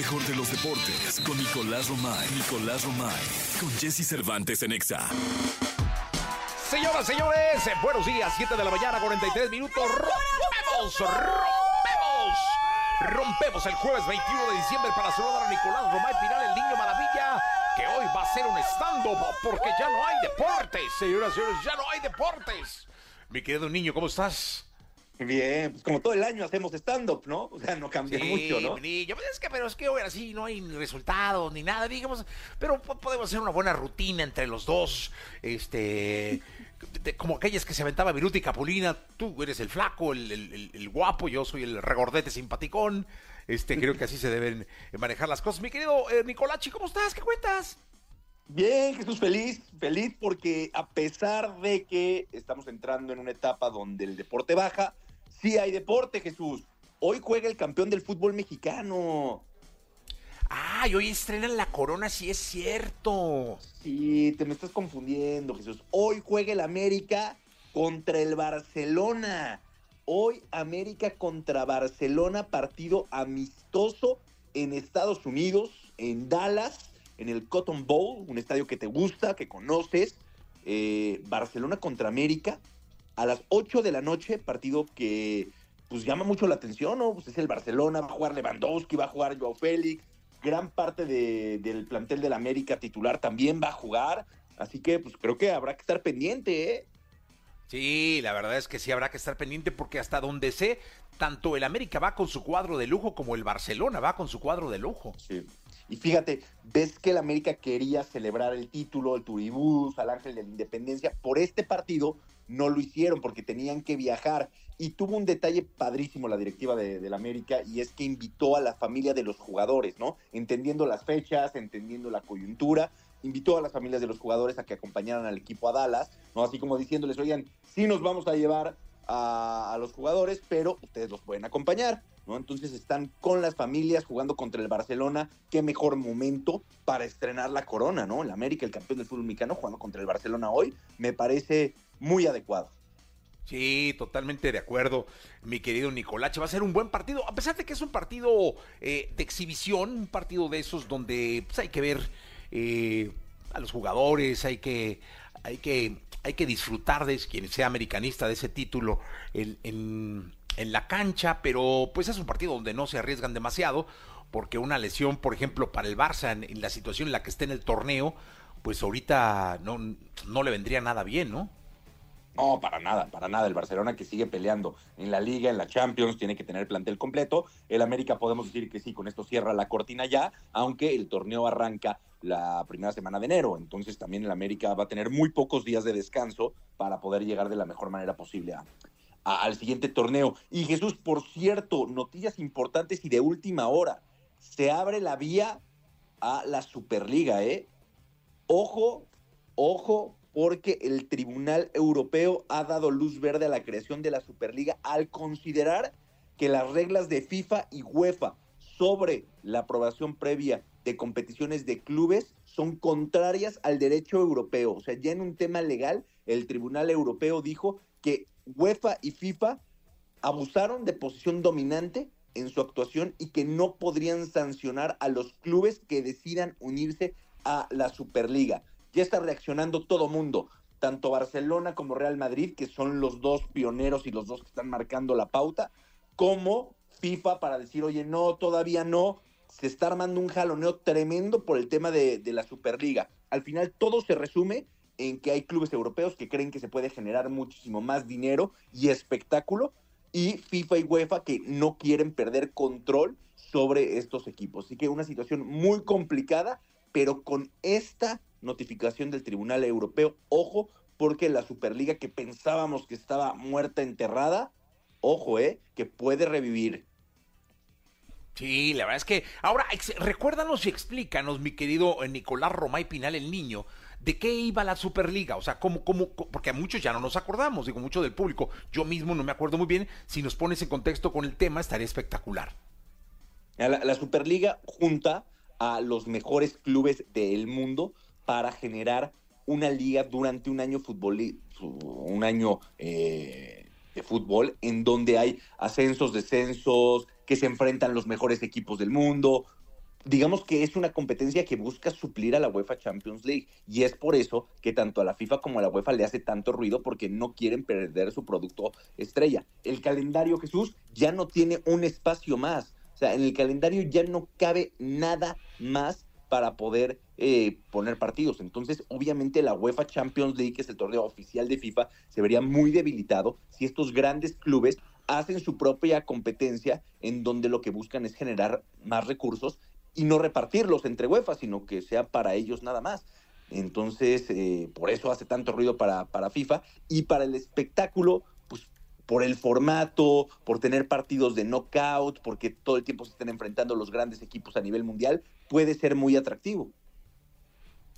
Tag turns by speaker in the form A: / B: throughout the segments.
A: mejor de los deportes con Nicolás Romay. Nicolás Romay. Con Jesse Cervantes en Exa.
B: Señoras, señores, buenos días, 7 de la mañana, 43 minutos. ¡Rompemos! ¡Rompemos! Rompemos el jueves 21 de diciembre para saludar a Nicolás Romay Pinal, el niño maravilla, que hoy va a ser un stand-up porque ya no hay deportes. Señoras, señores, ya no hay deportes. Mi querido niño, ¿cómo estás?
C: Bien, pues como todo el año hacemos stand-up, ¿no? O sea, no cambia mucho, ¿no?
B: Niño, pues es que, pero es que hoy así no hay ni resultados ni nada, digamos, pero po- podemos hacer una buena rutina entre los dos, este, de- como aquellas que se aventaba Viruta y Capulina, tú eres el flaco, el, el- el- el guapo, yo soy el regordete simpaticón, este, creo que así se deben manejar las cosas. Mi querido eh, Nicolachi, ¿cómo estás? ¿Qué cuentas?
C: Bien, Jesús, feliz, feliz porque a pesar de que estamos entrando en una etapa donde el deporte baja, sí hay deporte, Jesús. Hoy juega el campeón del fútbol mexicano.
B: Ah, y hoy estrenan la corona, sí es cierto.
C: Sí, te me estás confundiendo, Jesús. Hoy juega el América contra el Barcelona. Hoy América contra Barcelona, partido amistoso en Estados Unidos, en Dallas, en el Cotton Bowl, un estadio que te gusta, que conoces. Eh, Barcelona contra América a las 8 de la noche, partido que pues llama mucho la atención, ¿no? Pues es el Barcelona, va a jugar Lewandowski, va a jugar Joao Félix, gran parte de- del plantel del América titular también va a jugar, así que pues creo que habrá que estar pendiente, ¿eh?
B: Sí, la verdad es que sí habrá que estar pendiente porque hasta donde sé, tanto el América va con su cuadro de lujo como el Barcelona va con su cuadro de lujo.
C: Sí. Y fíjate, ves que el América quería celebrar el título, el Turibús, al Ángel de la Independencia. Por este partido no lo hicieron porque tenían que viajar. Y tuvo un detalle padrísimo la directiva de- del América y es que invitó a la familia de los jugadores, ¿no? Entendiendo las fechas, entendiendo la coyuntura, invitó a las familias de los jugadores a que acompañaran al equipo a Dallas, ¿no? Así como diciéndoles, oigan, sí nos vamos a llevar a, a los jugadores, pero ustedes los pueden acompañar, ¿no? Entonces están con las familias jugando contra el Barcelona. Qué mejor momento para estrenar la corona, ¿no? El América, el campeón del fútbol mexicano, jugando contra el Barcelona hoy, me parece muy adecuado.
B: Sí, totalmente de acuerdo, mi querido Nicolache. Va a ser un buen partido, a pesar de que es un partido eh, de exhibición, un partido de esos donde pues, hay que ver eh, a los jugadores, hay que, hay que, hay que disfrutar de quien sea americanista de ese título en, en- la cancha, pero pues es un partido donde no se arriesgan demasiado, porque una lesión, por ejemplo, para el Barça en, la situación en la que esté en el torneo, pues ahorita no, no le vendría nada bien, ¿no?
C: No, para nada, para nada. El Barcelona que sigue peleando en la Liga, en la Champions, tiene que tener plantel completo. El América podemos decir que sí, con esto cierra la cortina ya, aunque el torneo arranca la primera semana de enero. Entonces también el América va a tener muy pocos días de descanso para poder llegar de la mejor manera posible al siguiente torneo. Y Jesús, por cierto, noticias importantes y de última hora. Se abre la vía a la Superliga, ¿eh? Ojo, ojo, porque el Tribunal Europeo ha dado luz verde a la creación de la Superliga al considerar que las reglas de FIFA y UEFA sobre la aprobación previa de competiciones de clubes son contrarias al derecho europeo. O sea, ya en un tema legal, el Tribunal Europeo dijo que UEFA y FIFA abusaron de posición dominante en su actuación y que no podrían sancionar a los clubes que decidan unirse a la Superliga. Ya está reaccionando todo mundo, tanto Barcelona como Real Madrid, que son los dos pioneros y los dos que están marcando la pauta, como FIFA para decir, oye, no, todavía no. Se está armando un jaloneo tremendo por el tema de, la Superliga. Al final todo se resume en que hay clubes europeos que creen que se puede generar muchísimo más dinero y espectáculo y FIFA y UEFA que no quieren perder control sobre estos equipos. Así que una situación muy complicada, pero con esta notificación del Tribunal Europeo, ojo, porque la Superliga que pensábamos que estaba muerta, enterrada, ojo, eh, que puede revivir.
B: Sí, la verdad es que ahora recuérdanos y explícanos, mi querido eh, Nicolás Romay Pinal, el niño, de qué iba la Superliga, o sea, cómo, cómo, porque a muchos ya no nos acordamos, digo, mucho del público, yo mismo no me acuerdo muy bien, si nos pones en contexto con el tema estaría espectacular.
C: La, la Superliga junta a los mejores clubes del mundo para generar una liga durante un año un año eh, de fútbol en donde hay ascensos, descensos, que se enfrentan los mejores equipos del mundo. digamos que es una competencia que busca suplir a la UEFA Champions League y es por eso que tanto a la FIFA como a la UEFA le hace tanto ruido porque no quieren perder su producto estrella. El calendario Jesús ya no tiene un espacio más, o sea, en el calendario ya no cabe nada más para poder eh, poner partidos. Entonces, obviamente la UEFA Champions League, que es el torneo oficial de FIFA, se vería muy debilitado si estos grandes clubes hacen su propia competencia en donde lo que buscan es generar más recursos y no repartirlos entre UEFA, sino que sea para ellos nada más. Entonces, eh, por eso hace tanto ruido para, para FIFA y para el espectáculo, pues por el formato, por tener partidos de knockout, porque todo el tiempo se están enfrentando los grandes equipos a nivel mundial, puede ser muy atractivo.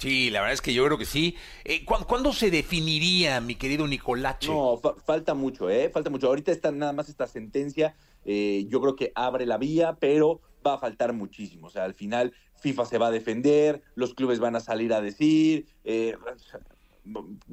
B: Sí, la verdad es que yo creo que sí. Eh, ¿Cuándo se definiría, mi querido Nicolache?
C: No, falta mucho, ¿eh? Falta mucho. Ahorita está nada más esta sentencia. Eh, yo creo que abre la vía, pero va a faltar muchísimo. O sea, al final FIFA se va a defender, los clubes van a salir a decir, eh,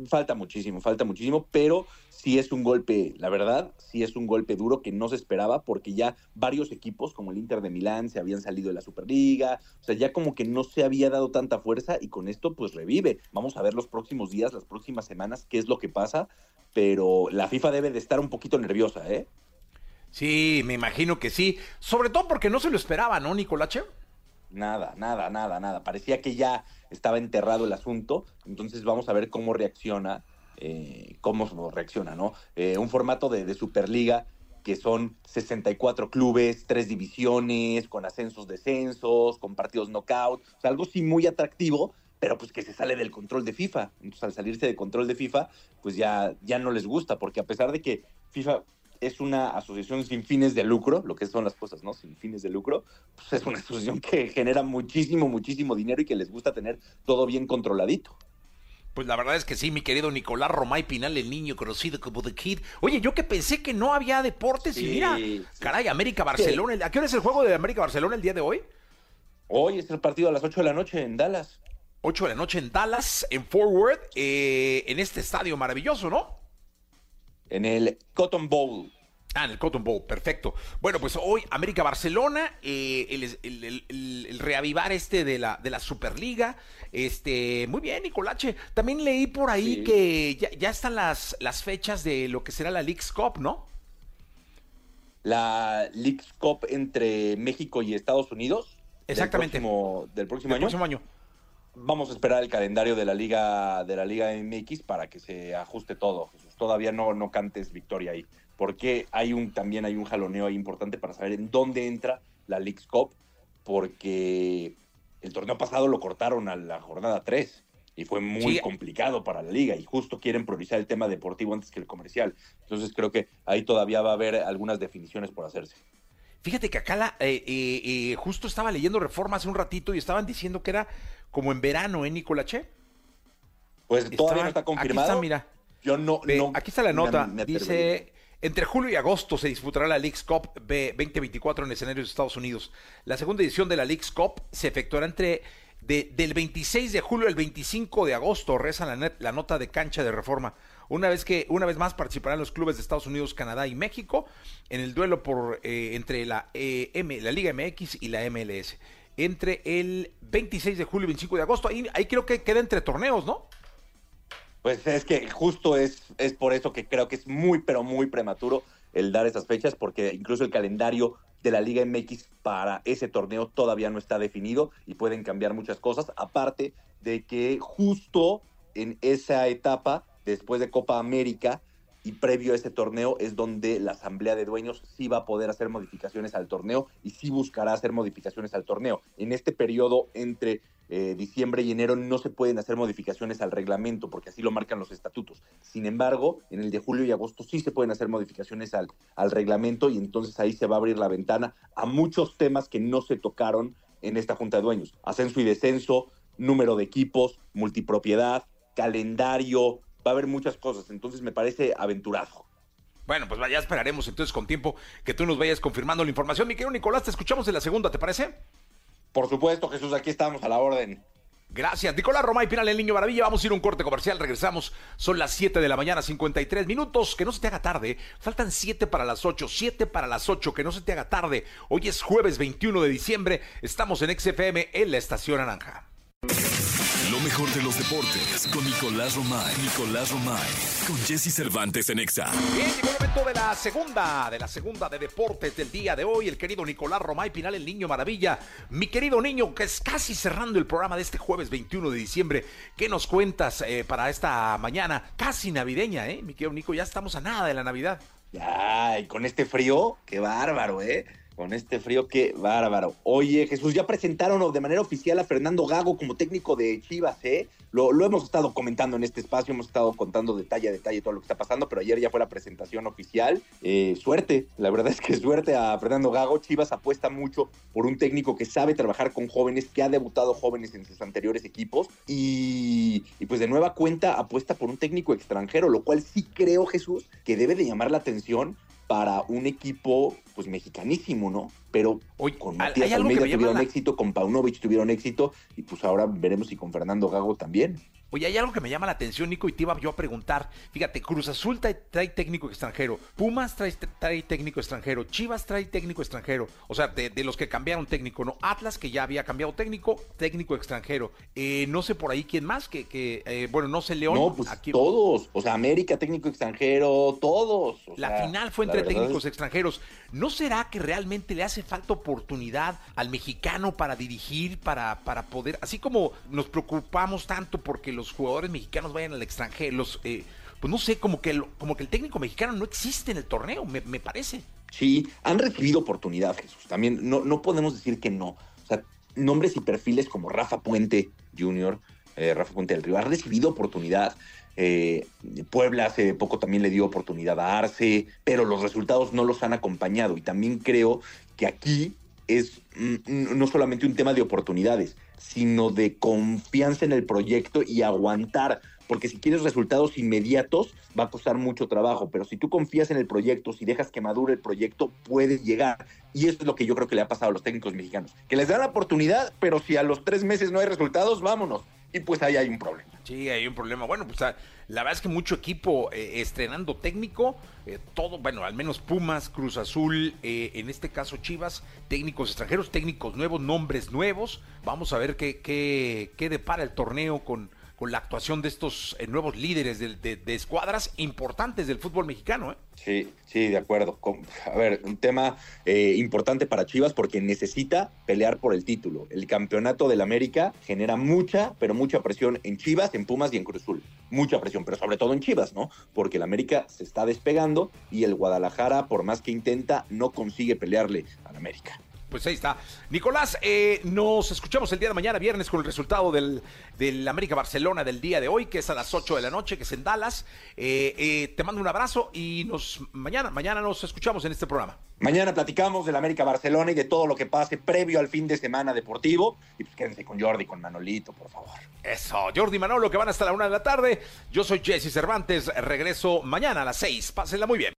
C: falta muchísimo, falta muchísimo, pero sí es un golpe, la verdad, sí es un golpe duro que no se esperaba porque ya varios equipos como el Inter de Milán se habían salido de la Superliga, o sea, ya como que no se había dado tanta fuerza y con esto pues revive. Vamos a ver los próximos días, las próximas semanas, qué es lo que pasa, pero la FIFA debe de estar un poquito nerviosa, ¿eh?
B: Sí, me imagino que sí. Sobre todo porque no se lo esperaba, ¿no, Nicolache?
C: Nada, nada, nada, nada. Parecía que ya estaba enterrado el asunto. Entonces vamos a ver cómo reacciona, eh, cómo reacciona, ¿no? Eh, un formato de, de, Superliga que son 64 clubes, tres divisiones, con ascensos, descensos, con partidos knockout. O sea, algo sí muy atractivo, pero pues que se sale del control de FIFA. Entonces, al salirse del control de FIFA, pues ya, ya no les gusta, porque a pesar de que FIFA es una asociación sin fines de lucro, lo que son las cosas, ¿no? Sin fines de lucro, pues es una asociación que genera muchísimo, muchísimo dinero y que les gusta tener todo bien controladito.
B: Pues la verdad es que sí, mi querido Nicolás Romay Pinal, el niño conocido como The Kid. Oye, yo que pensé que no había deportes y mira, caray, América Barcelona. ¿A qué hora es el juego de América Barcelona el día de hoy?
C: Hoy es el partido a las 8 de la noche en Dallas.
B: 8 de la noche en Dallas, en Forward, eh, en este estadio maravilloso, ¿no?
C: En el Cotton Bowl.
B: Ah, en el Cotton Bowl, perfecto. Bueno, pues hoy América Barcelona, eh, el, reavivar este de la, de la Superliga. Este, muy bien, Nicolache. También leí por ahí que ya, están las, las fechas de lo que será la League's Cup, ¿no?
C: La League's Cup entre México y Estados Unidos.
B: Exactamente.
C: Del próximo, del próximo año.
B: Próximo año
C: vamos a esperar el calendario de la liga de la liga MX para que se ajuste todo. Todavía no, no cantes victoria ahí, porque hay un también hay un jaloneo ahí importante para saber en dónde entra la League's Cup, porque el torneo pasado lo cortaron a la jornada 3 y fue muy complicado para la liga y justo quieren priorizar el tema deportivo antes que el comercial. Entonces creo que ahí todavía va a haber algunas definiciones por hacerse.
B: Fíjate que acá la, eh, eh, eh, justo estaba leyendo Reforma hace un ratito y estaban diciendo que era como en verano, ¿eh, Nicolache?
C: Pues todavía no está confirmado.
B: Aquí está, mira.
C: Yo no,
B: aquí está la nota. Dice, entre julio y agosto se disputará la League's Cup B 2024 en escenarios de Estados Unidos. La segunda edición de la League's Cup se efectuará entre del 26 de julio al 25 de agosto, reza la, la nota de cancha de reforma. Una vez que, una vez más participarán los clubes de Estados Unidos, Canadá y México en el duelo por eh, entre la, eh, M, la Liga MX y la MLS entre el 26 de julio y 25 de agosto. Ahí, ahí creo que queda entre torneos, ¿no?
C: Pues es que justo es, es por eso que creo que es muy, pero muy prematuro el dar esas fechas, porque incluso el calendario de la Liga MX para ese torneo todavía no está definido y pueden cambiar muchas cosas, aparte de que justo en esa etapa, después de Copa América, y previo a ese torneo es donde la asamblea de dueños sí va a poder hacer modificaciones al torneo y sí buscará hacer modificaciones al torneo. En este periodo entre eh, diciembre y enero no se pueden hacer modificaciones al reglamento porque así lo marcan los estatutos. Sin embargo, en el de julio y agosto sí se pueden hacer modificaciones al, al reglamento y entonces ahí se va a abrir la ventana a muchos temas que no se tocaron en esta junta de dueños. Ascenso y descenso, número de equipos, multipropiedad, calendario, va a haber muchas cosas, entonces me parece aventurado.
B: Bueno, pues ya esperaremos entonces con tiempo que tú nos vayas confirmando la información. Mi querido Nicolás, te escuchamos en la segunda, ¿te parece?
C: Por supuesto, Jesús, aquí estamos a la orden.
B: Gracias. Nicolás Romay Pinal, el Niño Maravilla. Vamos a ir a un corte comercial. Regresamos. Son las 7 de la mañana, 53 minutos. Que no se te haga tarde. Faltan 7 para las 8. 7 para las 8. Que no se te haga tarde. Hoy es jueves 21 de diciembre. Estamos en XFM en la Estación Naranja.
A: Lo mejor de los deportes con Nicolás Romay. Nicolás Romay. Con Jesse Cervantes en Exa.
B: Bien, llegó el momento de la segunda, de la segunda de deportes del día de hoy. El querido Nicolás Romay Pinal, el niño maravilla. Mi querido niño, que es casi cerrando el programa de este jueves 21 de diciembre. ¿Qué nos cuentas eh, para esta mañana? Casi navideña, ¿eh? Mi querido Nico, ya estamos a nada de la Navidad.
C: Ay, con este frío, qué bárbaro, ¿eh? Con este frío, qué bárbaro. Oye, Jesús, ya presentaron de manera oficial a Fernando Gago como técnico de Chivas, ¿eh? Lo, hemos estado comentando en este espacio, hemos estado contando detalle a detalle todo lo que está pasando, pero ayer ya fue la presentación oficial. Eh, suerte, la verdad es que suerte a Fernando Gago. Chivas apuesta mucho por un técnico que sabe trabajar con jóvenes, que ha debutado jóvenes en sus anteriores equipos y, y pues de nueva cuenta apuesta por un técnico extranjero, lo cual sí creo, Jesús, que debe de llamar la atención para un equipo pues mexicanísimo, ¿no? Pero
B: Oye,
C: con Matías Almeida tuvieron
B: la-
C: éxito, con Paunovic tuvieron éxito, y pues ahora veremos si con Fernando Gago también.
B: Oye, hay algo que me llama la atención, Nico, y te iba yo a preguntar. Fíjate, Cruz Azul trae, trae técnico extranjero, Pumas trae, trae técnico extranjero, Chivas trae técnico extranjero. O sea, de, de los que cambiaron técnico, ¿no? Atlas, que ya había cambiado técnico, técnico extranjero. Eh, no sé por ahí quién más, que, que eh, bueno, no sé, León.
C: no, pues
B: aquí-
C: todos, o sea, América, técnico extranjero, todos. o
B: La
C: sea,
B: final fue entre técnicos
C: es-
B: extranjeros. ¿No será que realmente le hace falta oportunidad al mexicano para dirigir, para, para poder, así como nos preocupamos tanto porque los jugadores mexicanos vayan al extranjero, los, eh, pues no sé, como que, el, como que el técnico mexicano no existe en el torneo, me, parece.
C: Sí, han recibido oportunidad, Jesús. También no, no podemos decir que no. O sea, nombres y perfiles como Rafa Puente Jr., eh, Rafa Puente del Río, ha recibido oportunidad. Eh, Puebla hace poco también le dio oportunidad a Arce, pero los resultados no los han acompañado. Y también creo que aquí es mm, no solamente un tema de oportunidades, sino de confianza en el proyecto y aguantar. Porque si quieres resultados inmediatos, va a costar mucho trabajo. Pero si tú confías en el proyecto, si dejas que madure el proyecto, puedes llegar. Y eso es lo que yo creo que le ha pasado a los técnicos mexicanos. Que les dan la oportunidad, pero si a los tres meses no hay resultados, vámonos. Y pues ahí hay un problema.
B: Sí, hay un problema. Bueno, pues la verdad es que mucho equipo eh, estrenando técnico, eh, todo, bueno, al menos Pumas, Cruz Azul, eh, en este caso Chivas, técnicos extranjeros, técnicos nuevos, nombres nuevos. Vamos a ver qué, qué, qué depara el torneo con, con la actuación de estos eh, nuevos líderes de, de- de escuadras importantes del fútbol mexicano. ¿eh?
C: Sí, sí, de acuerdo. Com- A ver, un tema eh, importante para Chivas porque necesita pelear por el título. El campeonato del América genera mucha, pero mucha presión en Chivas, en Pumas y en Cruzul. Mucha presión, pero sobre todo en Chivas, ¿no? Porque el América se está despegando y el Guadalajara, por más que intenta, no consigue pelearle al América.
B: Pues ahí está. Nicolás, eh, nos escuchamos el día de mañana, viernes, con el resultado del, del América Barcelona del día de hoy, que es a las 8 de la noche, que es en Dallas. Eh, eh, te mando un abrazo y nos mañana, mañana nos escuchamos en este programa.
C: Mañana platicamos del América Barcelona y de todo lo que pase previo al fin de semana deportivo. Y pues quédense con Jordi, con Manolito, por favor.
B: Eso, Jordi Manolo, que van hasta la una de la tarde. Yo soy Jesse Cervantes, regreso mañana a las 6. Pásenla muy bien.